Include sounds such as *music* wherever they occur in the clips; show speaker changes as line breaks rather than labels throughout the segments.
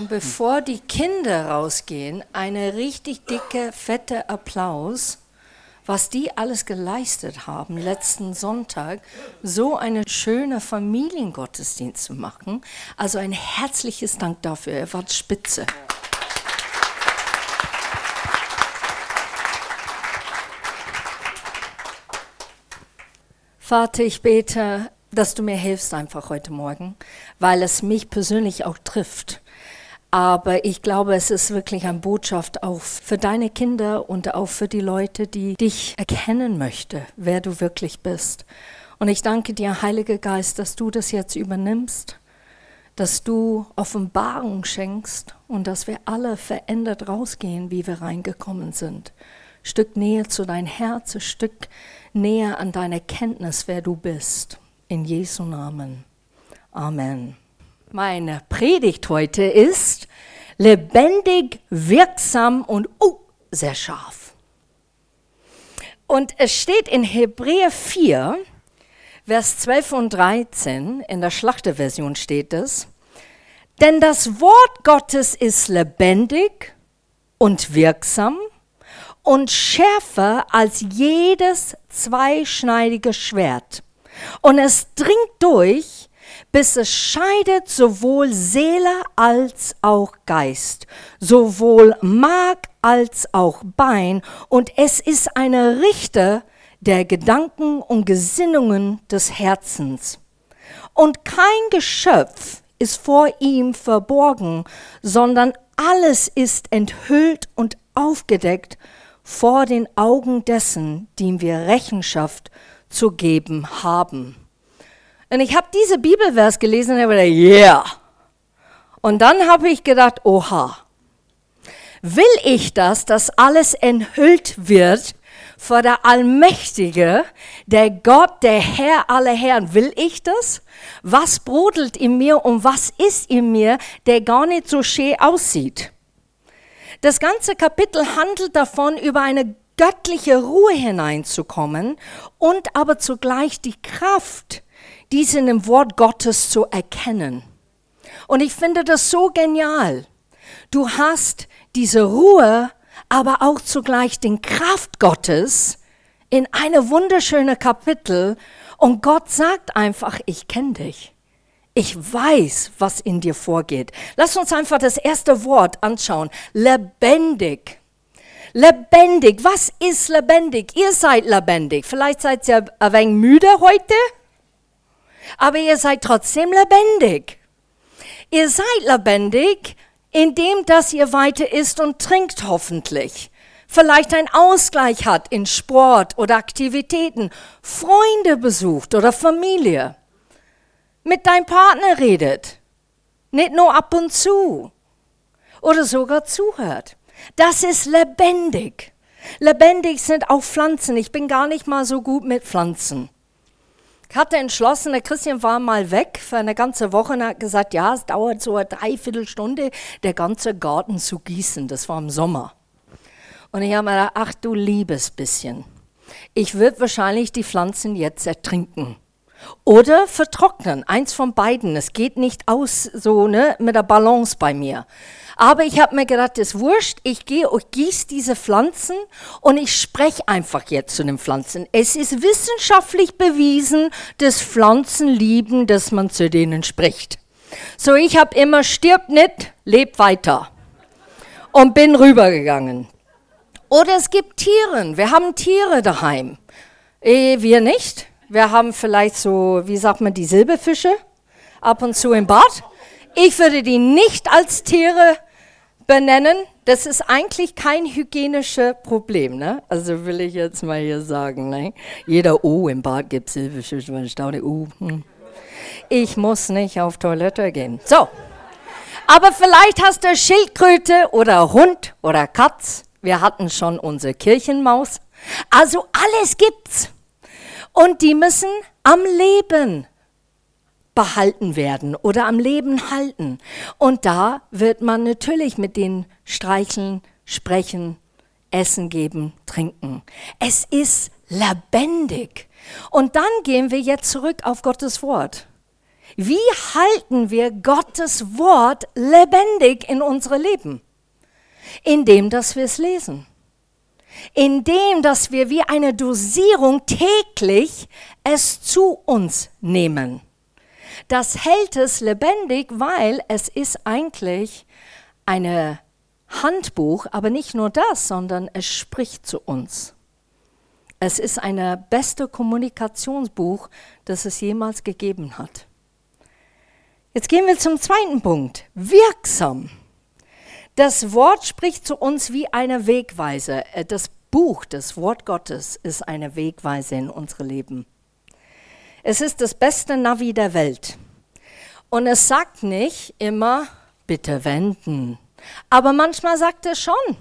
Und bevor die Kinder rausgehen, eine richtig dicke, fette Applaus, was die alles geleistet haben letzten Sonntag, so eine schöne Familiengottesdienst zu machen. Also ein herzliches Dank dafür. Ihr wart spitze. Vater, ich bete, dass du mir hilfst einfach heute Morgen, weil es mich persönlich auch trifft. Aber ich glaube, es ist wirklich eine Botschaft auch für deine Kinder und auch für die Leute, die dich erkennen möchten, wer du wirklich bist. Und ich danke dir, Heiliger Geist, dass du das jetzt übernimmst, dass du Offenbarung schenkst und dass wir alle verändert rausgehen, wie wir reingekommen sind. Stück näher zu dein Herz, ein Stück näher an deine Kenntnis, wer du bist. In Jesu Namen. Amen. Meine Predigt heute ist lebendig, wirksam und oh, sehr scharf. Und es steht in Hebräer 4, Vers 12 und 13, in der Schlachterversion steht es, denn das Wort Gottes ist lebendig und wirksam und schärfer als jedes zweischneidige Schwert. Und es dringt durch, bis es scheidet sowohl Seele als auch Geist, sowohl Mark als auch Bein, und es ist eine Richter der Gedanken und Gesinnungen des Herzens. Und kein Geschöpf ist vor ihm verborgen, sondern alles ist enthüllt und aufgedeckt vor den Augen dessen, dem wir Rechenschaft zu geben haben. Und ich habe diese Bibelvers gelesen und habe gedacht, yeah. Und dann habe ich gedacht, oha, will ich das, dass alles enthüllt wird vor der Allmächtige, der Gott, der Herr aller Herren? Will ich das? Was brodelt in mir und was ist in mir, der gar nicht so schön aussieht? Das ganze Kapitel handelt davon, über eine göttliche Ruhe hineinzukommen und aber zugleich die Kraft, dies in dem Wort Gottes zu erkennen. Und ich finde das so genial. Du hast diese Ruhe, aber auch zugleich den Kraft Gottes in eine wunderschöne Kapitel und Gott sagt einfach, ich kenne dich. Ich weiß, was in dir vorgeht. Lass uns einfach das erste Wort anschauen. Lebendig. Lebendig. Was ist lebendig? Ihr seid lebendig. Vielleicht seid ihr ein wenig müde heute, aber ihr seid trotzdem lebendig. Ihr seid lebendig, indem dass ihr weiter isst und trinkt hoffentlich. Vielleicht einen Ausgleich hat in Sport oder Aktivitäten, Freunde besucht oder Familie mit deinem Partner redet. Nicht nur ab und zu. Oder sogar zuhört. Das ist lebendig. Lebendig sind auch Pflanzen. Ich bin gar nicht mal so gut mit Pflanzen. Ich hatte entschlossen, der Christian war mal weg für eine ganze Woche und hat gesagt, ja, es dauert so eine Dreiviertelstunde, der ganze Garten zu gießen. Das war im Sommer. Und ich habe mir gedacht, ach du liebes bisschen. Ich würde wahrscheinlich die Pflanzen jetzt ertrinken. Oder vertrocknen, eins von beiden. Es geht nicht aus so ne, mit der Balance bei mir. Aber ich habe mir gedacht, das ist wurscht, ich gehe und gieße diese Pflanzen und ich spreche einfach jetzt zu den Pflanzen. Es ist wissenschaftlich bewiesen, dass Pflanzen lieben, dass man zu denen spricht. So, ich habe immer, stirb nicht, leb weiter. Und bin rübergegangen. Oder es gibt Tiere, wir haben Tiere daheim. Eh, wir nicht. Wir haben vielleicht so, wie sagt man, die Silberfische ab und zu im Bad. Ich würde die nicht als Tiere benennen. Das ist eigentlich kein hygienisches Problem. Ne? Also will ich jetzt mal hier sagen. Ne? Jeder O im Bad gibt Silberfische. Man staune, uh, hm. Ich muss nicht auf Toilette gehen. So. Aber vielleicht hast du Schildkröte oder Hund oder Katz. Wir hatten schon unsere Kirchenmaus. Also alles gibt's. Und die müssen am Leben behalten werden oder am Leben halten. Und da wird man natürlich mit den streicheln, sprechen, essen geben, trinken. Es ist lebendig. Und dann gehen wir jetzt zurück auf Gottes Wort. Wie halten wir Gottes Wort lebendig in unsere Leben? Indem, dass wir es lesen. Indem, dass wir wie eine Dosierung täglich es zu uns nehmen. Das hält es lebendig, weil es ist eigentlich ein Handbuch, aber nicht nur das, sondern es spricht zu uns. Es ist ein beste Kommunikationsbuch, das es jemals gegeben hat. Jetzt gehen wir zum zweiten Punkt. Wirksam. Das Wort spricht zu uns wie eine Wegweise. Äh, das Buch, das Wort Gottes, ist eine Wegweise in unsere Leben. Es ist das beste Navi der Welt. Und es sagt nicht immer, bitte wenden. Aber manchmal sagt es schon.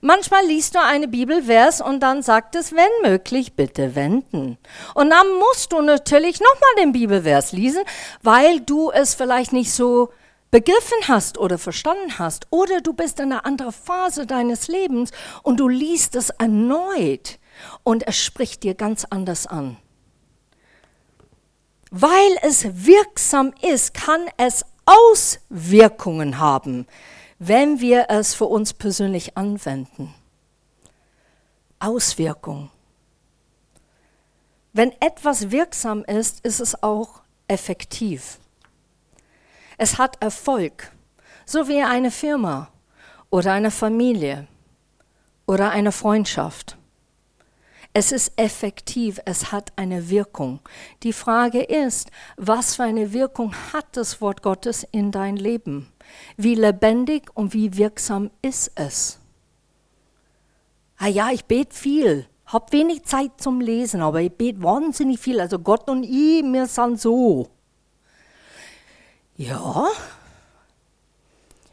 Manchmal liest du eine Bibelvers und dann sagt es, wenn möglich, bitte wenden. Und dann musst du natürlich nochmal den Bibelvers lesen, weil du es vielleicht nicht so begriffen hast oder verstanden hast. Oder du bist in einer anderen Phase deines Lebens und du liest es erneut und es spricht dir ganz anders an. Weil es wirksam ist, kann es Auswirkungen haben wenn wir es für uns persönlich anwenden. Auswirkung. Wenn etwas wirksam ist, ist es auch effektiv. Es hat Erfolg, so wie eine Firma oder eine Familie oder eine Freundschaft. Es ist effektiv, es hat eine Wirkung. Die Frage ist, was für eine Wirkung hat das Wort Gottes in dein Leben? Wie lebendig und wie wirksam ist es? Ah ja, ich bete viel, habe wenig Zeit zum Lesen, aber ich bete wahnsinnig viel. Also Gott und ich, wir sind so. Ja.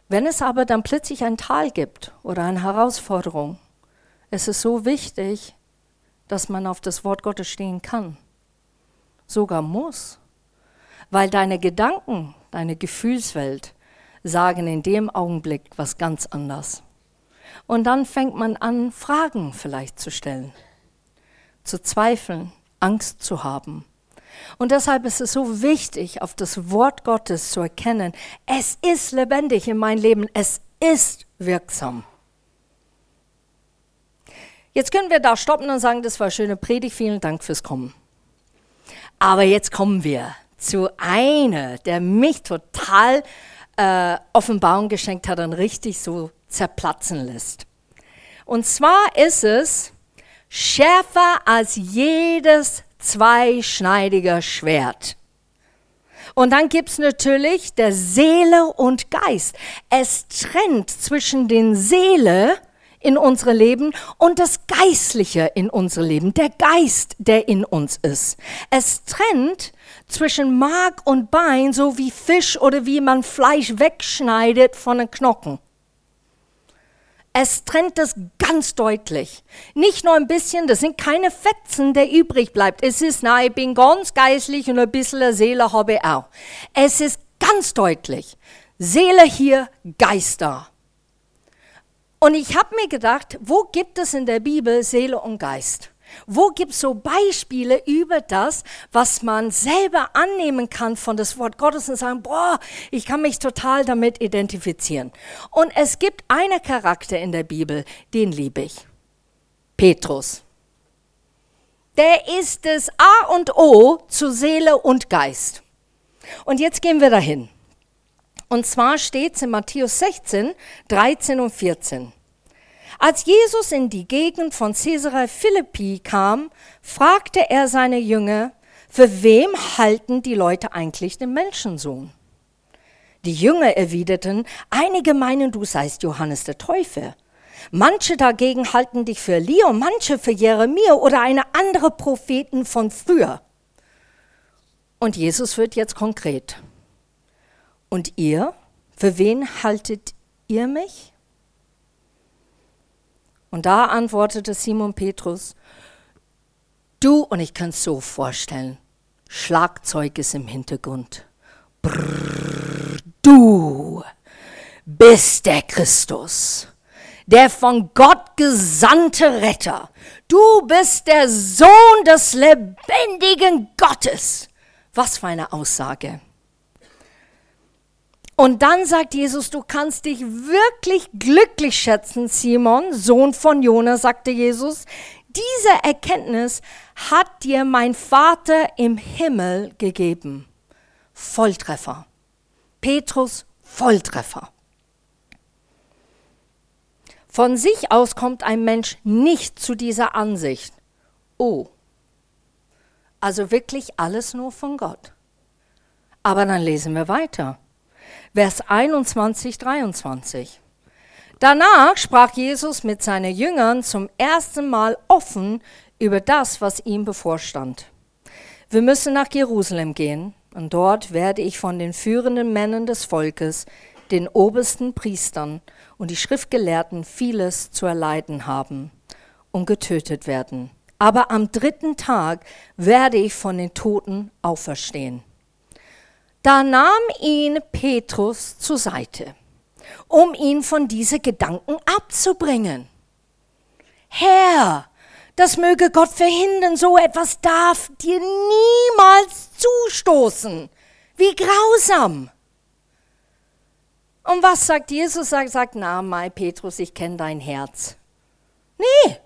Wenn es aber dann plötzlich ein Tal gibt oder eine Herausforderung, es ist so wichtig, dass man auf das Wort Gottes stehen kann. Sogar muss. Weil deine Gedanken, deine Gefühlswelt sagen in dem Augenblick was ganz anderes. Und dann fängt man an, Fragen vielleicht zu stellen, zu zweifeln, Angst zu haben. Und deshalb ist es so wichtig, auf das Wort Gottes zu erkennen, es ist lebendig in meinem Leben, es ist wirksam. Jetzt können wir da stoppen und sagen, das war eine schöne Predigt, vielen Dank fürs Kommen. Aber jetzt kommen wir zu einer, der mich total äh, Offenbarung geschenkt hat und richtig so zerplatzen lässt. Und zwar ist es schärfer als jedes zweischneidige Schwert. Und dann gibt es natürlich der Seele und Geist. Es trennt zwischen den Seele in unserem Leben und das Geistliche in unserem Leben, der Geist, der in uns ist. Es trennt zwischen Mark und Bein, so wie Fisch oder wie man Fleisch wegschneidet von den Knochen. Es trennt das ganz deutlich. Nicht nur ein bisschen, das sind keine Fetzen, der übrig bleibt. Es ist, na, ich bin ganz geistlich und ein bisschen Seele habe ich auch. Es ist ganz deutlich. Seele hier, Geister. Und ich habe mir gedacht, wo gibt es in der Bibel Seele und Geist? Wo gibt es so Beispiele über das, was man selber annehmen kann von das Wort Gottes und sagen, boah, ich kann mich total damit identifizieren. Und es gibt einen Charakter in der Bibel, den liebe ich. Petrus. Der ist das A und O zu Seele und Geist. Und jetzt gehen wir dahin. Und zwar steht es in Matthäus 16, 13 und 14. Als Jesus in die Gegend von Caesarea Philippi kam, fragte er seine Jünger, für wem halten die Leute eigentlich den Menschensohn? Die Jünger erwiderten, einige meinen, du seist Johannes der Täufer. Manche dagegen halten dich für Elia, manche für Jeremia oder eine andere Propheten von früher. Und Jesus wird jetzt konkret. Und ihr, für wen haltet ihr mich? Und da antwortete Simon Petrus, du, und ich kann es so vorstellen, Schlagzeug ist im Hintergrund. Brrr, du bist der Christus, der von Gott gesandte Retter. Du bist der Sohn des lebendigen Gottes. Was für eine Aussage. Und dann sagt Jesus, du kannst dich wirklich glücklich schätzen, Simon, Sohn von Jona, sagte Jesus. Diese Erkenntnis hat dir mein Vater im Himmel gegeben. Volltreffer. Petrus Volltreffer. Von sich aus kommt ein Mensch nicht zu dieser Ansicht. Oh, also wirklich alles nur von Gott. Aber dann lesen wir weiter. Vers 21, 23. Danach sprach Jesus mit seinen Jüngern zum ersten Mal offen über das, was ihm bevorstand. Wir müssen nach Jerusalem gehen und dort werde ich von den führenden Männern des Volkes, den obersten Priestern und die Schriftgelehrten vieles zu erleiden haben und getötet werden. Aber am dritten Tag werde ich von den Toten auferstehen. Da nahm ihn Petrus zur Seite, um ihn von diesen Gedanken abzubringen. Herr, das möge Gott verhindern, so etwas darf dir niemals zustoßen. Wie grausam. Und was sagt Jesus? Sagt, sagt na, mein Petrus, ich kenne dein Herz. Nee,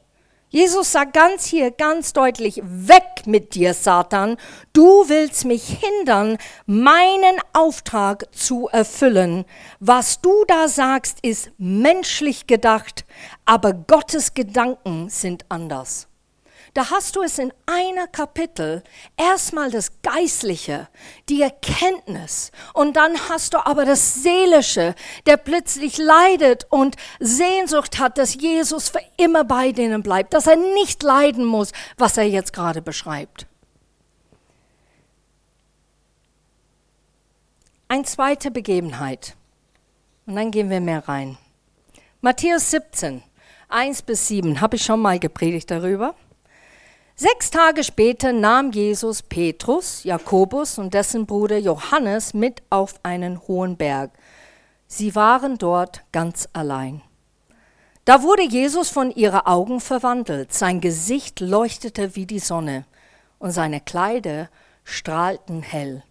Jesus sagt ganz hier, ganz deutlich, weg mit dir, Satan. Du willst mich hindern, meinen Auftrag zu erfüllen. Was du da sagst, ist menschlich gedacht, aber Gottes Gedanken sind anders. Da hast du es in einer Kapitel. Erstmal das Geistliche, die Erkenntnis. Und dann hast du aber das Seelische, der plötzlich leidet und Sehnsucht hat, dass Jesus für immer bei denen bleibt, dass er nicht leiden muss, was er jetzt gerade beschreibt. Eine zweite Begebenheit. Und dann gehen wir mehr rein. Matthäus 17, 1 bis 7, habe ich schon mal gepredigt darüber. Sechs Tage später nahm Jesus Petrus, Jakobus und dessen Bruder Johannes mit auf einen hohen Berg. Sie waren dort ganz allein. Da wurde Jesus von ihren Augen verwandelt, sein Gesicht leuchtete wie die Sonne und seine Kleider strahlten hell.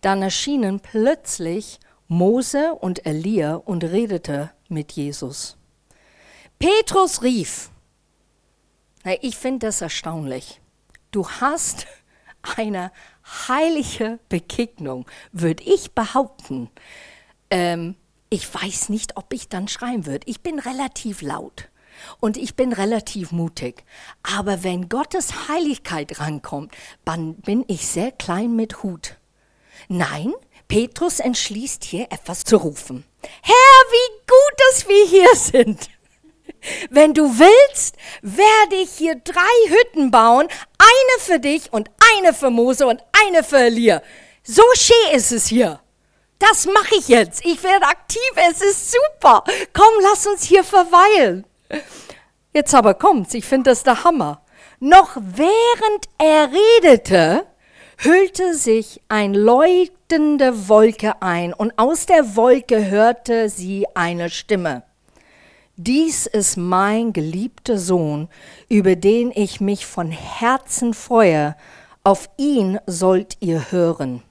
Dann erschienen plötzlich Mose und Elia und redete mit Jesus. Petrus rief, ich finde das erstaunlich. Du hast *laughs* eine heilige Begegnung, würde ich behaupten. Ähm, ich weiß nicht, ob ich dann schreien würde. Ich bin relativ laut und ich bin relativ mutig. Aber wenn Gottes Heiligkeit rankommt, dann bin ich sehr klein mit Hut. Nein, Petrus entschließt hier etwas zu rufen. Herr, wie gut, dass wir hier sind. Wenn du willst, werde ich hier drei Hütten bauen, eine für dich und eine für Mose und eine für Elia. So schön ist es hier. Das mache ich jetzt. Ich werde aktiv. Es ist super. Komm, lass uns hier verweilen. Jetzt aber kommt's. Ich finde das der Hammer. Noch während er redete, hüllte sich ein leuchtende Wolke ein und aus der Wolke hörte sie eine Stimme. Dies ist mein geliebter Sohn, über den ich mich von Herzen freue, auf ihn sollt ihr hören.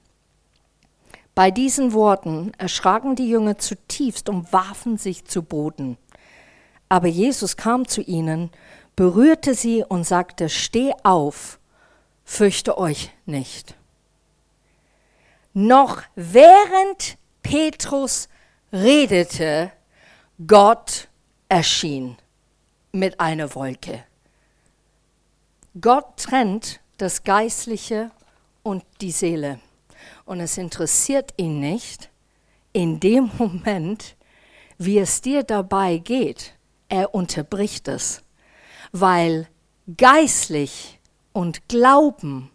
Bei diesen Worten erschraken die Jünger zutiefst und warfen sich zu Boden. Aber Jesus kam zu ihnen, berührte sie und sagte, Steh auf, fürchte euch nicht. Noch während Petrus redete, Gott erschien mit einer Wolke. Gott trennt das Geistliche und die Seele. Und es interessiert ihn nicht, in dem Moment, wie es dir dabei geht, er unterbricht es, weil geistlich und Glauben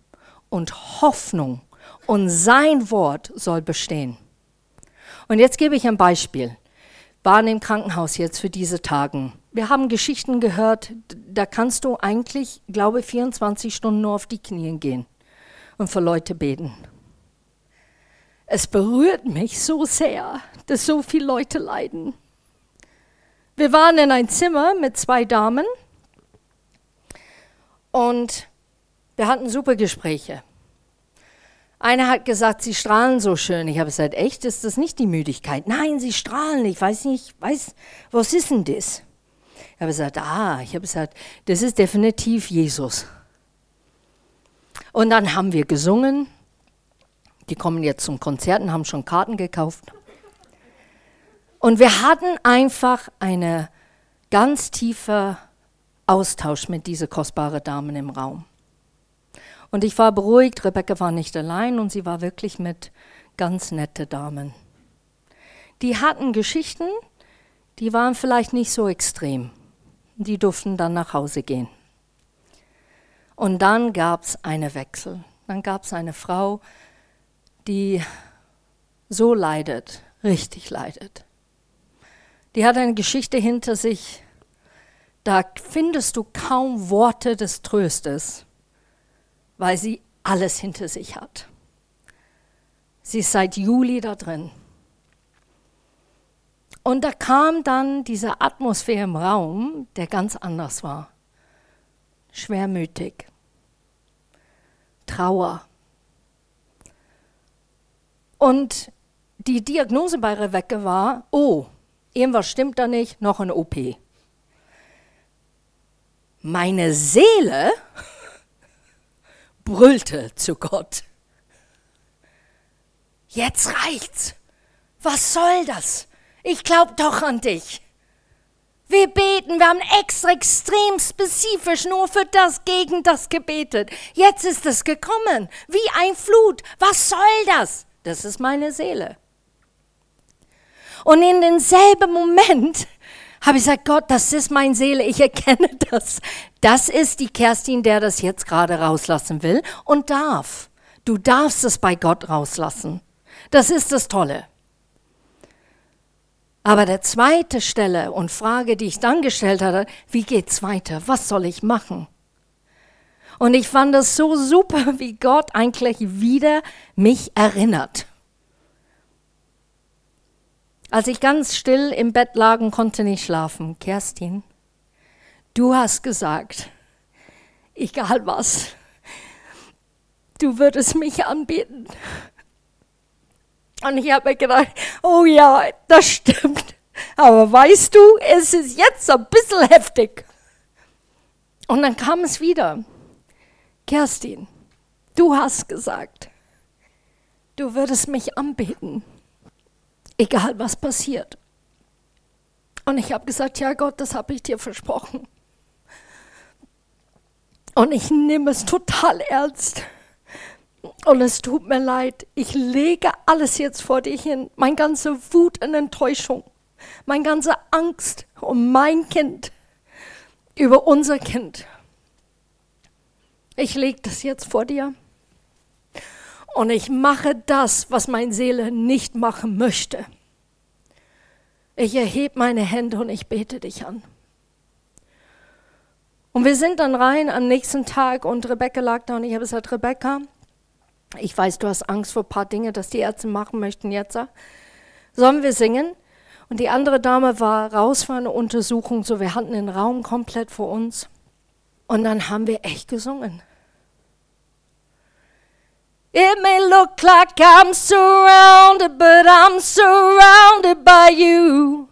und Hoffnung und sein Wort soll bestehen. Und jetzt gebe ich ein Beispiel waren im Krankenhaus jetzt für diese Tagen. Wir haben Geschichten gehört, da kannst du eigentlich, glaube ich, 24 Stunden nur auf die Knie gehen und für Leute beten. Es berührt mich so sehr, dass so viele Leute leiden. Wir waren in ein Zimmer mit zwei Damen und wir hatten super Gespräche. Einer hat gesagt, sie strahlen so schön. Ich habe gesagt, echt, ist das nicht die Müdigkeit? Nein, sie strahlen. Ich weiß nicht, weiß, was ist denn das? Ich habe gesagt, ah, ich habe gesagt, das ist definitiv Jesus. Und dann haben wir gesungen. Die kommen jetzt zum Konzert und haben schon Karten gekauft. Und wir hatten einfach einen ganz tiefen Austausch mit dieser kostbaren Damen im Raum. Und ich war beruhigt, Rebecca war nicht allein und sie war wirklich mit ganz nette Damen. Die hatten Geschichten, die waren vielleicht nicht so extrem. Die durften dann nach Hause gehen. Und dann gab es einen Wechsel. Dann gab es eine Frau, die so leidet, richtig leidet. Die hat eine Geschichte hinter sich, da findest du kaum Worte des Tröstes weil sie alles hinter sich hat. Sie ist seit Juli da drin. Und da kam dann diese Atmosphäre im Raum, der ganz anders war. Schwermütig, Trauer. Und die Diagnose bei Rebecca war, oh, irgendwas stimmt da nicht, noch ein OP. Meine Seele brüllte zu Gott. Jetzt reicht's. Was soll das? Ich glaub doch an dich. Wir beten, wir haben extra extrem spezifisch nur für das gegen das gebetet. Jetzt ist es gekommen, wie ein Flut. Was soll das? Das ist meine Seele. Und in denselben Moment habe ich gesagt, Gott, das ist meine Seele, ich erkenne *laughs* das. Das ist die Kerstin, der das jetzt gerade rauslassen will und darf. Du darfst es bei Gott rauslassen. Das ist das Tolle. Aber der zweite Stelle und Frage, die ich dann gestellt hatte, wie geht's weiter? Was soll ich machen? Und ich fand das so super, wie Gott eigentlich wieder mich erinnert. Als ich ganz still im Bett lag und konnte nicht schlafen, Kerstin, du hast gesagt, egal was, du würdest mich anbeten. Und ich habe mir gedacht, oh ja, das stimmt. Aber weißt du, es ist jetzt ein bisschen heftig. Und dann kam es wieder. Kerstin, du hast gesagt, du würdest mich anbeten egal was passiert. Und ich habe gesagt, ja Gott, das habe ich dir versprochen. Und ich nehme es total ernst. Und es tut mir leid, ich lege alles jetzt vor dir hin, meine ganze Wut und Enttäuschung, meine ganze Angst um mein Kind, über unser Kind. Ich lege das jetzt vor dir. Und ich mache das, was meine Seele nicht machen möchte. Ich erhebe meine Hände und ich bete dich an. Und wir sind dann rein am nächsten Tag und Rebecca lag da und ich habe gesagt, Rebecca, ich weiß, du hast Angst vor ein paar Dinge, dass die Ärzte machen möchten jetzt. Sollen wir singen? Und die andere Dame war raus für eine Untersuchung, so wir hatten den Raum komplett vor uns. Und dann haben wir echt gesungen. It may look like I'm surrounded, but I'm surrounded by you.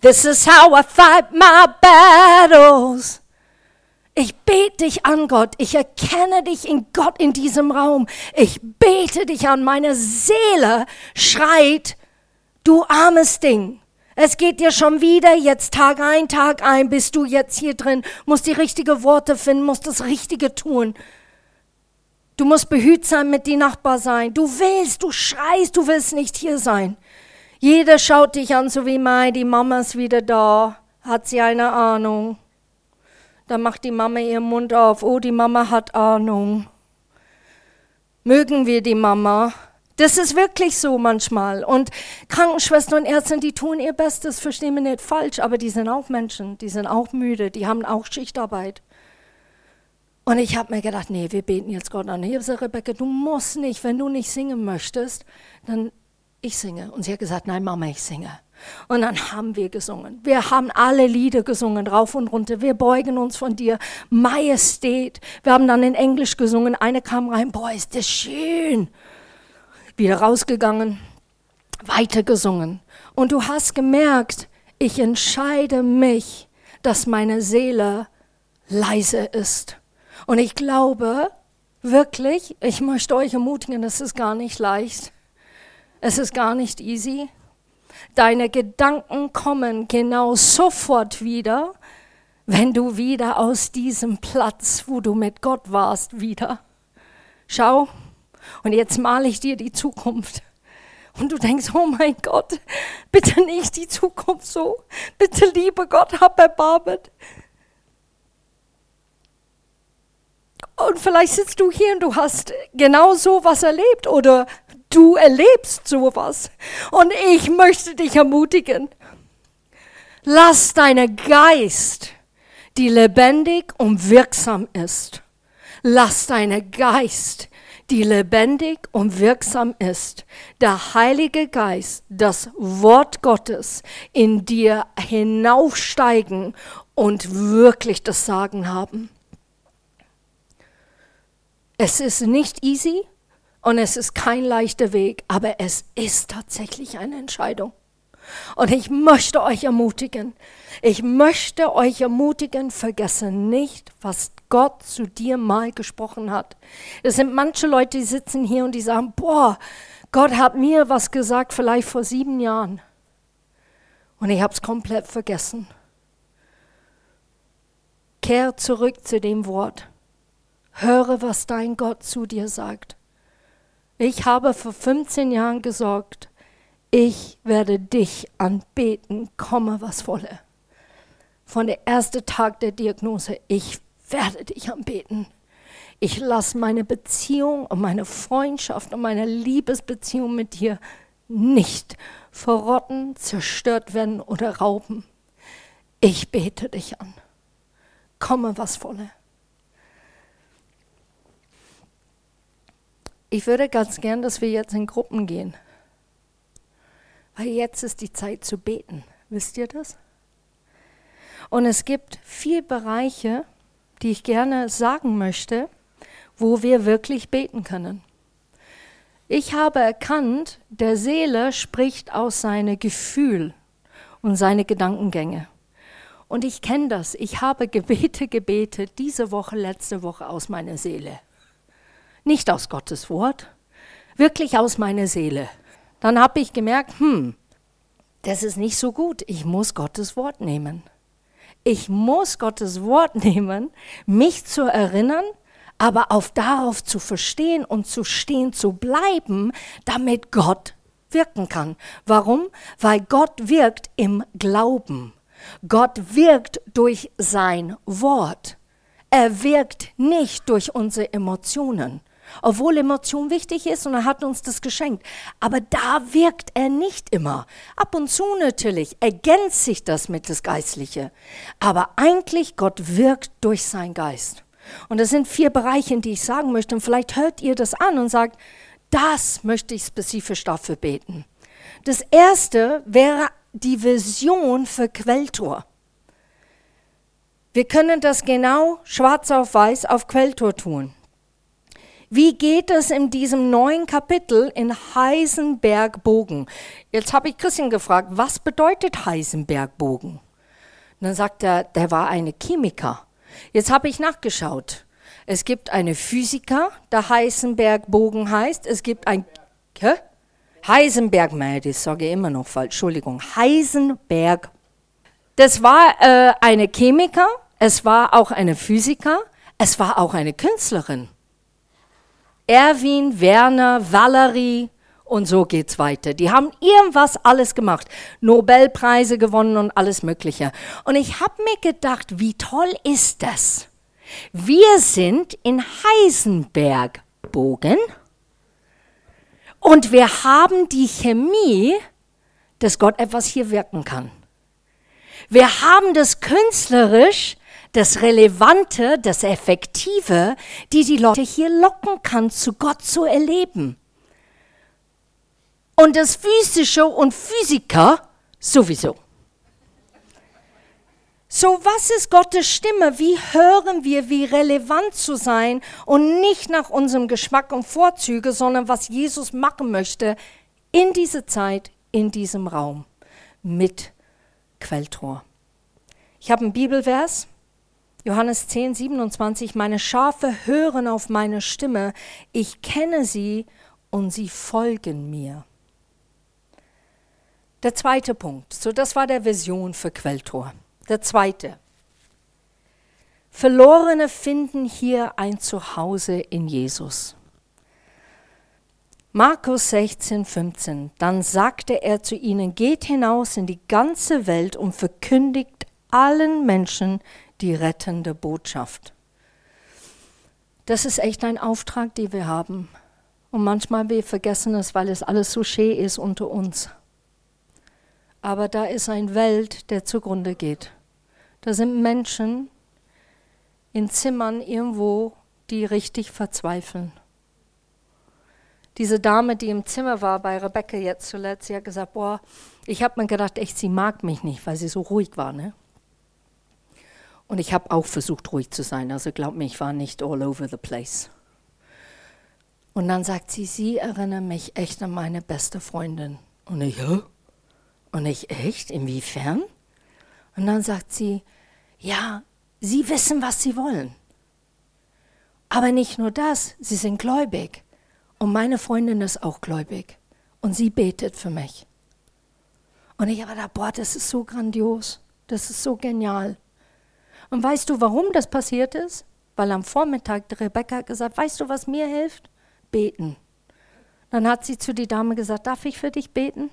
This is how I fight my battles. Ich bete dich an, Gott. Ich erkenne dich in Gott in diesem Raum. Ich bete dich an. Meine Seele schreit, du armes Ding. Es geht dir schon wieder jetzt Tag ein, Tag ein, bist du jetzt hier drin, musst die richtigen Worte finden, musst das Richtige tun. Du musst behütsam mit die Nachbar sein. Du willst, du schreist, du willst nicht hier sein. Jeder schaut dich an, so wie Mai, die Mama ist wieder da. Hat sie eine Ahnung? Dann macht die Mama ihren Mund auf. Oh, die Mama hat Ahnung. Mögen wir die Mama? Das ist wirklich so manchmal. Und Krankenschwestern und Ärzte, die tun ihr Bestes, verstehen wir nicht falsch, aber die sind auch Menschen, die sind auch müde, die haben auch Schichtarbeit. Und ich habe mir gedacht, nee, wir beten jetzt Gott an. Ich habe gesagt, Rebecca, du musst nicht, wenn du nicht singen möchtest, dann ich singe. Und sie hat gesagt, nein, Mama, ich singe. Und dann haben wir gesungen. Wir haben alle Lieder gesungen, rauf und runter. Wir beugen uns von dir. Majestät. Wir haben dann in Englisch gesungen. Eine kam rein, boah, ist das schön. wieder rausgegangen, weitergesungen. Und du hast gemerkt, ich entscheide mich, dass meine Seele leise ist. Und ich glaube wirklich, ich möchte euch ermutigen, es ist gar nicht leicht. Es ist gar nicht easy. Deine Gedanken kommen genau sofort wieder, wenn du wieder aus diesem Platz, wo du mit Gott warst, wieder. Schau, und jetzt male ich dir die Zukunft. Und du denkst, oh mein Gott, bitte nicht die Zukunft so. Bitte, liebe Gott, hab Erbarmen. Und vielleicht sitzt du hier und du hast genau so was erlebt oder du erlebst sowas. Und ich möchte dich ermutigen. Lass deinen Geist, die lebendig und wirksam ist, lass deinen Geist, die lebendig und wirksam ist, der Heilige Geist, das Wort Gottes in dir hinaufsteigen und wirklich das Sagen haben. Es ist nicht easy und es ist kein leichter Weg, aber es ist tatsächlich eine Entscheidung. Und ich möchte euch ermutigen, ich möchte euch ermutigen, vergesse nicht, was Gott zu dir mal gesprochen hat. Es sind manche Leute, die sitzen hier und die sagen, boah, Gott hat mir was gesagt, vielleicht vor sieben Jahren. Und ich habe es komplett vergessen. Kehr zurück zu dem Wort. Höre, was dein Gott zu dir sagt. Ich habe vor 15 Jahren gesorgt, ich werde dich anbeten, komme was wolle. Von der ersten Tag der Diagnose, ich werde dich anbeten. Ich lasse meine Beziehung und meine Freundschaft und meine Liebesbeziehung mit dir nicht verrotten, zerstört werden oder rauben. Ich bete dich an. Komme, was wolle. Ich würde ganz gern, dass wir jetzt in Gruppen gehen. Weil jetzt ist die Zeit zu beten. Wisst ihr das? Und es gibt vier Bereiche, die ich gerne sagen möchte, wo wir wirklich beten können. Ich habe erkannt, der Seele spricht aus seinem Gefühl und seine Gedankengänge. Und ich kenne das. Ich habe Gebete gebetet, diese Woche, letzte Woche aus meiner Seele. Nicht aus Gottes Wort, wirklich aus meiner Seele. Dann habe ich gemerkt, hm, das ist nicht so gut. Ich muss Gottes Wort nehmen. Ich muss Gottes Wort *laughs* nehmen, mich zu erinnern, aber auf darauf zu verstehen und zu stehen, zu bleiben, damit Gott wirken kann. Warum? Weil Gott wirkt im Glauben. Gott wirkt durch sein Wort. Er wirkt nicht durch unsere Emotionen. Obwohl Emotion wichtig ist und er hat uns das geschenkt. Aber da wirkt er nicht immer. Ab und zu natürlich ergänzt sich das mit das Geistliche. Aber eigentlich Gott wirkt durch seinen Geist. Und das sind vier Bereiche, in die ich sagen möchte. Und vielleicht hört ihr das an und sagt, das möchte ich spezifisch dafür beten. Das erste wäre die Vision für Quelltor. Wir können das genau schwarz auf weiß auf Quelltor tun. Wie geht es in diesem neuen Kapitel in Heisenbergbogen? Jetzt habe ich Christian gefragt, was bedeutet Heisenbergbogen? Und dann sagt er, der war eine Chemiker. Jetzt habe ich nachgeschaut. Es gibt eine Physiker, der Heisenbergbogen heißt. Es gibt ein hä? Heisenberg, das sage immer noch falsch, Entschuldigung. Heisenberg. Das war äh, eine Chemiker, es war auch eine Physiker, es war auch eine Künstlerin. Erwin, Werner, Valerie und so geht's weiter. Die haben irgendwas alles gemacht, Nobelpreise gewonnen und alles Mögliche. Und ich habe mir gedacht, wie toll ist das? Wir sind in Heisenberg-Bogen und wir haben die Chemie, dass Gott etwas hier wirken kann. Wir haben das künstlerisch, das Relevante, das Effektive, die die Leute hier locken kann, zu Gott zu erleben. Und das Physische und Physiker sowieso. So, was ist Gottes Stimme? Wie hören wir, wie relevant zu sein und nicht nach unserem Geschmack und Vorzüge, sondern was Jesus machen möchte in dieser Zeit, in diesem Raum mit Quelltor. Ich habe einen Bibelvers, Johannes 10, 27. Meine Schafe hören auf meine Stimme, ich kenne sie und sie folgen mir. Der zweite Punkt, so das war der Vision für Quelltor. Der zweite. Verlorene finden hier ein Zuhause in Jesus. Markus 16, 15. Dann sagte er zu ihnen, geht hinaus in die ganze Welt und verkündigt allen Menschen die rettende Botschaft. Das ist echt ein Auftrag, den wir haben. Und manchmal wir vergessen es, weil es alles so schön ist unter uns. Aber da ist eine Welt, der zugrunde geht. Da sind Menschen in Zimmern irgendwo, die richtig verzweifeln. Diese Dame, die im Zimmer war bei Rebecca jetzt zuletzt, sie hat gesagt, boah, ich habe mir gedacht, echt, sie mag mich nicht, weil sie so ruhig war. Ne? Und ich habe auch versucht, ruhig zu sein. Also glaub mir, ich war nicht all over the place. Und dann sagt sie, sie erinnert mich echt an meine beste Freundin. Und ich, ja? Und ich, echt? Inwiefern? Und dann sagt sie, ja, sie wissen, was sie wollen. Aber nicht nur das, sie sind gläubig. Und meine Freundin ist auch gläubig. Und sie betet für mich. Und ich habe gedacht, boah, das ist so grandios. Das ist so genial. Und weißt du, warum das passiert ist? Weil am Vormittag Rebecca gesagt, weißt du, was mir hilft? Beten. Dann hat sie zu der Dame gesagt, darf ich für dich beten?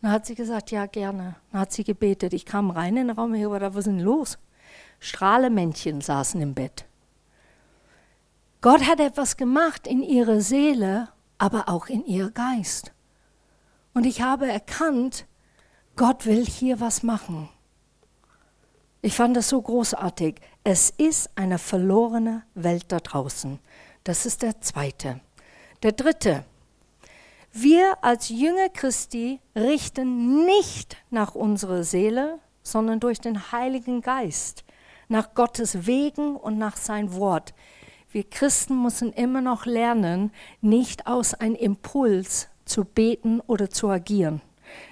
Dann hat sie gesagt, ja, gerne. Dann hat sie gebetet. Ich kam rein in den Raum, ich dachte, was ist denn los? Strahlemännchen saßen im Bett. Gott hat etwas gemacht in ihrer Seele, aber auch in ihr Geist. Und ich habe erkannt, Gott will hier was machen. Ich fand das so großartig. Es ist eine verlorene Welt da draußen. Das ist der zweite. Der dritte. Wir als Jünger Christi richten nicht nach unserer Seele, sondern durch den Heiligen Geist, nach Gottes Wegen und nach sein Wort. Wir Christen müssen immer noch lernen, nicht aus einem Impuls zu beten oder zu agieren.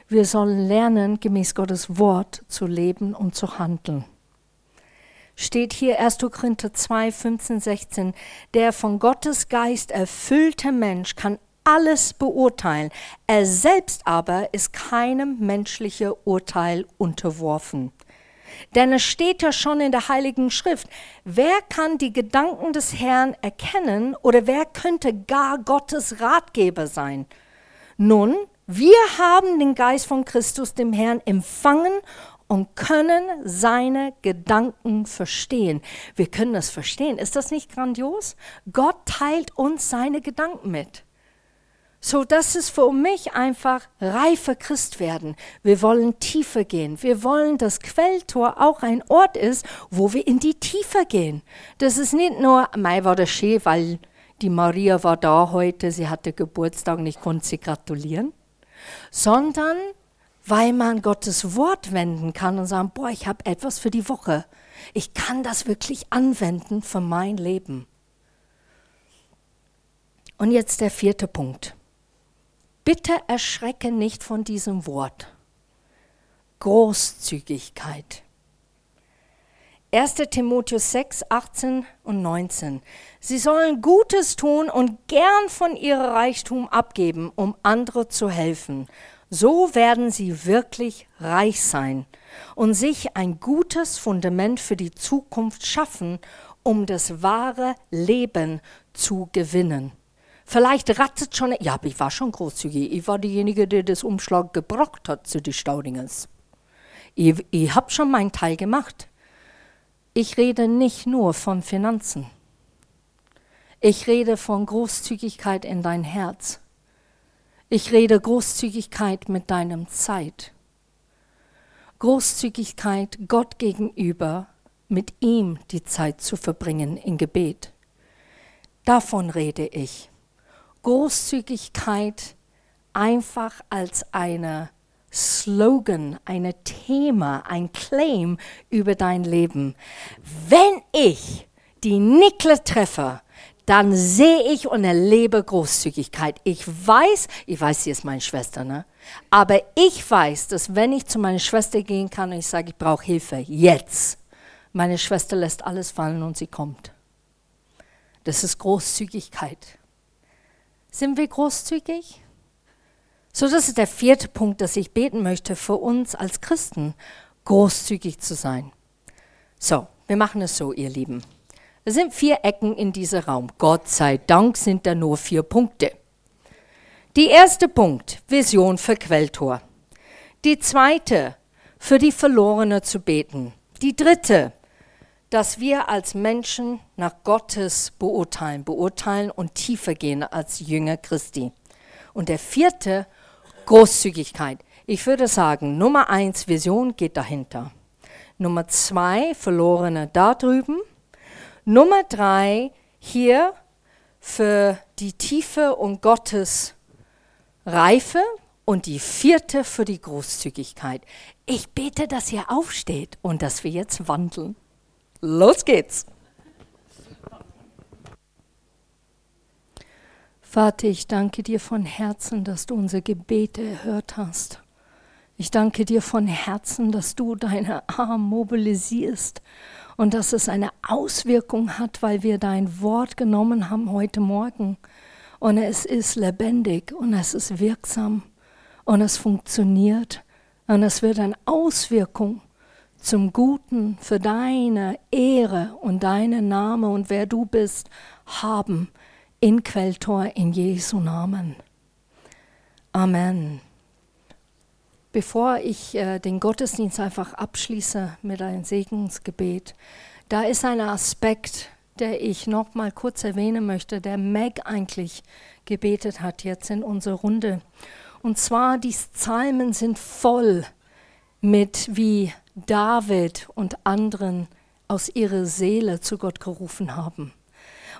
Wir sollen lernen, gemäß Gottes Wort zu leben und zu handeln. Steht hier 1. Korinther 2, 15, 16. Der von Gottes Geist erfüllte Mensch kann alles beurteilen. Er selbst aber ist keinem menschlichen Urteil unterworfen. Denn es steht ja schon in der Heiligen Schrift, wer kann die Gedanken des Herrn erkennen oder wer könnte gar Gottes Ratgeber sein? Nun, wir haben den Geist von Christus, dem Herrn, empfangen und können seine Gedanken verstehen. Wir können das verstehen. Ist das nicht grandios? Gott teilt uns seine Gedanken mit. So, das ist für mich einfach reifer Christ werden. Wir wollen tiefer gehen. Wir wollen, dass Quelltor auch ein Ort ist, wo wir in die Tiefe gehen. Das ist nicht nur, mei war das schön, weil die Maria war da heute, sie hatte Geburtstag und ich konnte sie gratulieren, sondern weil man Gottes Wort wenden kann und sagen, boah, ich habe etwas für die Woche. Ich kann das wirklich anwenden für mein Leben. Und jetzt der vierte Punkt. Bitte erschrecke nicht von diesem Wort. Großzügigkeit. 1. Timotheus 6, 18 und 19. Sie sollen Gutes tun und gern von ihrem Reichtum abgeben, um andere zu helfen. So werden sie wirklich reich sein und sich ein gutes Fundament für die Zukunft schaffen, um das wahre Leben zu gewinnen. Vielleicht rattet schon, ja, aber ich war schon großzügig. Ich war diejenige, die das Umschlag gebracht hat zu den Staudingers. Ich, ich habe schon meinen Teil gemacht. Ich rede nicht nur von Finanzen. Ich rede von Großzügigkeit in dein Herz. Ich rede Großzügigkeit mit deinem Zeit. Großzügigkeit Gott gegenüber, mit ihm die Zeit zu verbringen in Gebet. Davon rede ich. Großzügigkeit einfach als eine Slogan, ein Thema, ein Claim über dein Leben. Wenn ich die Nikle treffe, dann sehe ich und erlebe Großzügigkeit. Ich weiß, ich weiß, sie ist meine Schwester, ne? Aber ich weiß, dass wenn ich zu meiner Schwester gehen kann und ich sage, ich brauche Hilfe, jetzt, meine Schwester lässt alles fallen und sie kommt. Das ist Großzügigkeit. Sind wir großzügig? So, das ist der vierte Punkt, dass ich beten möchte für uns als Christen, großzügig zu sein. So, wir machen es so, ihr Lieben. Es sind vier Ecken in diesem Raum. Gott sei Dank sind da nur vier Punkte. Die erste Punkt, Vision für Quelltor. Die zweite, für die Verlorene zu beten. Die dritte, dass wir als Menschen nach Gottes beurteilen, beurteilen und tiefer gehen als Jünger Christi. Und der vierte, Großzügigkeit. Ich würde sagen, Nummer eins, Vision geht dahinter. Nummer zwei, Verlorene da drüben. Nummer drei, hier für die Tiefe und Gottes Reife. Und die vierte für die Großzügigkeit. Ich bete, dass ihr aufsteht und dass wir jetzt wandeln. Los geht's! Vater, ich danke dir von Herzen, dass du unsere Gebete erhört hast. Ich danke dir von Herzen, dass du deine Arme mobilisierst und dass es eine Auswirkung hat, weil wir dein Wort genommen haben heute Morgen. Und es ist lebendig und es ist wirksam und es funktioniert und es wird eine Auswirkung zum Guten für deine Ehre und deinen Name und wer du bist haben in Quelltor in Jesu Namen. Amen. Bevor ich äh, den Gottesdienst einfach abschließe mit einem Segensgebet, da ist ein Aspekt, der ich noch mal kurz erwähnen möchte, der Meg eigentlich gebetet hat jetzt in unserer Runde. Und zwar, die Psalmen sind voll mit, wie David und anderen aus ihrer Seele zu Gott gerufen haben.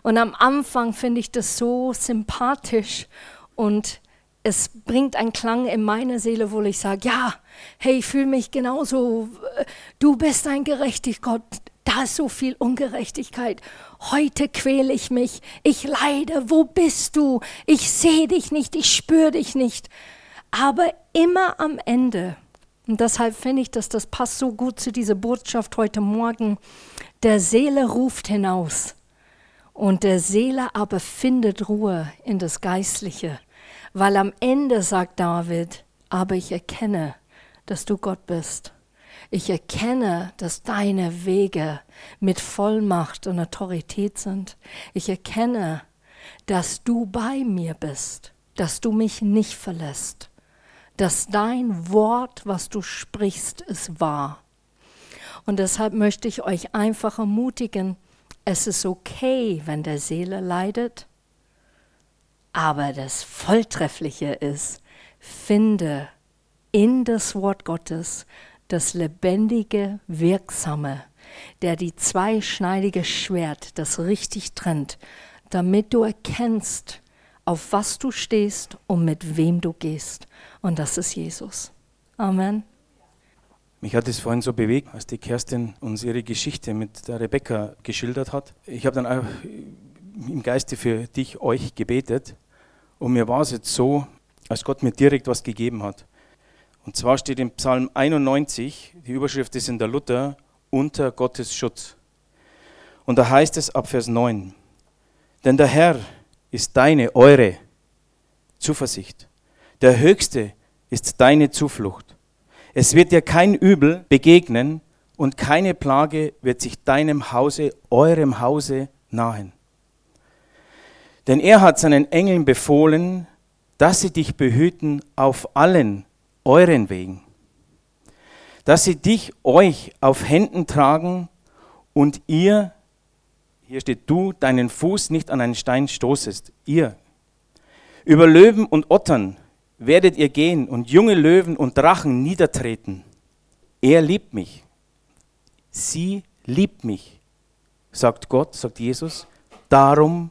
Und am Anfang finde ich das so sympathisch und es bringt einen Klang in meine Seele, wo ich sage, ja, hey, ich fühle mich genauso, du bist ein gerechtig Gott, da ist so viel Ungerechtigkeit. Heute quäle ich mich, ich leide, wo bist du? Ich sehe dich nicht, ich spüre dich nicht. Aber immer am Ende, und deshalb finde ich, dass das passt so gut zu dieser Botschaft heute Morgen, der Seele ruft hinaus und der Seele aber findet Ruhe in das Geistliche. Weil am Ende sagt David, aber ich erkenne, dass du Gott bist. Ich erkenne, dass deine Wege mit Vollmacht und Autorität sind. Ich erkenne, dass du bei mir bist, dass du mich nicht verlässt, dass dein Wort, was du sprichst, ist wahr. Und deshalb möchte ich euch einfach ermutigen, es ist okay, wenn der Seele leidet, aber das Volltreffliche ist, finde in das Wort Gottes das lebendige, wirksame, der die zweischneidige Schwert, das richtig trennt, damit du erkennst, auf was du stehst und mit wem du gehst. Und das ist Jesus. Amen.
Mich hat es vorhin so bewegt, als die Kerstin uns ihre Geschichte mit der Rebecca geschildert hat. Ich habe dann auch im Geiste für dich, euch gebetet. Und mir war es jetzt so, als Gott mir direkt was gegeben hat. Und zwar steht im Psalm 91, die Überschrift ist in der Luther, unter Gottes Schutz. Und da heißt es ab Vers 9, denn der Herr ist deine, eure Zuversicht. Der Höchste ist deine Zuflucht. Es wird dir kein Übel begegnen und keine Plage wird sich deinem Hause, eurem Hause nahen. Denn er hat seinen Engeln befohlen, dass sie dich behüten auf allen euren Wegen, dass sie dich, euch auf Händen tragen und ihr, hier steht du, deinen Fuß nicht an einen Stein stoßest, ihr. Über Löwen und Ottern werdet ihr gehen und junge Löwen und Drachen niedertreten. Er liebt mich. Sie liebt mich, sagt Gott, sagt Jesus. Darum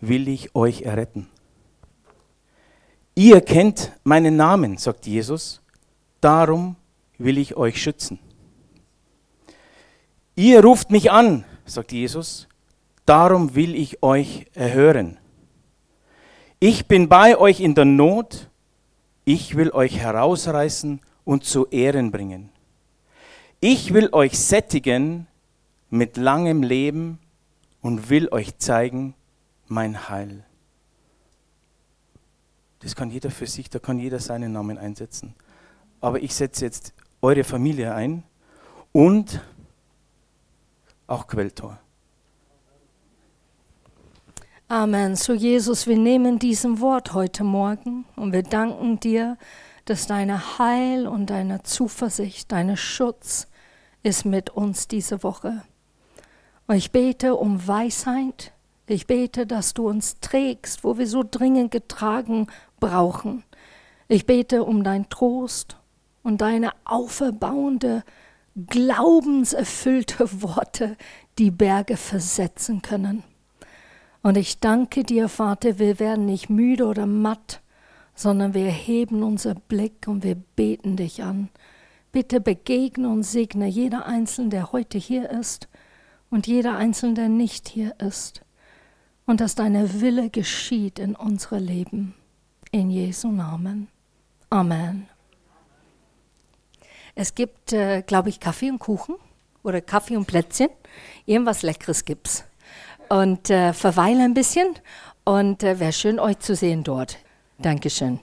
will ich euch erretten. Ihr kennt meinen Namen, sagt Jesus. darum will ich euch schützen. Ihr ruft mich an, sagt Jesus, darum will ich euch erhören. Ich bin bei euch in der Not, ich will euch herausreißen und zu Ehren bringen. Ich will euch sättigen mit langem Leben und will euch zeigen mein Heil. Das kann jeder für sich, da kann jeder seinen Namen einsetzen. Aber ich setze jetzt eure Familie ein und auch Quelltor.
Amen. So Jesus, wir nehmen diesem Wort heute Morgen und wir danken dir, dass deine Heil und deine Zuversicht, deine Schutz ist mit uns diese Woche. Und ich bete um Weisheit. Ich bete, dass du uns trägst, wo wir so dringend getragen brauchen. Ich bete um dein Trost und deine auferbauende, glaubenserfüllte Worte, die Berge versetzen können. Und ich danke dir, Vater, wir werden nicht müde oder matt, sondern wir heben unser Blick und wir beten dich an. Bitte begegne und segne jeder Einzelne, der heute hier ist und jeder Einzelne, der nicht hier ist. Und dass deine Wille geschieht in unsere Leben. In Jesu Namen. Amen. Es gibt, äh, glaube ich, Kaffee und Kuchen oder Kaffee und Plätzchen. Irgendwas Leckeres gibt's und äh, verweile ein bisschen. Und äh, wäre schön, euch zu sehen dort. Dankeschön.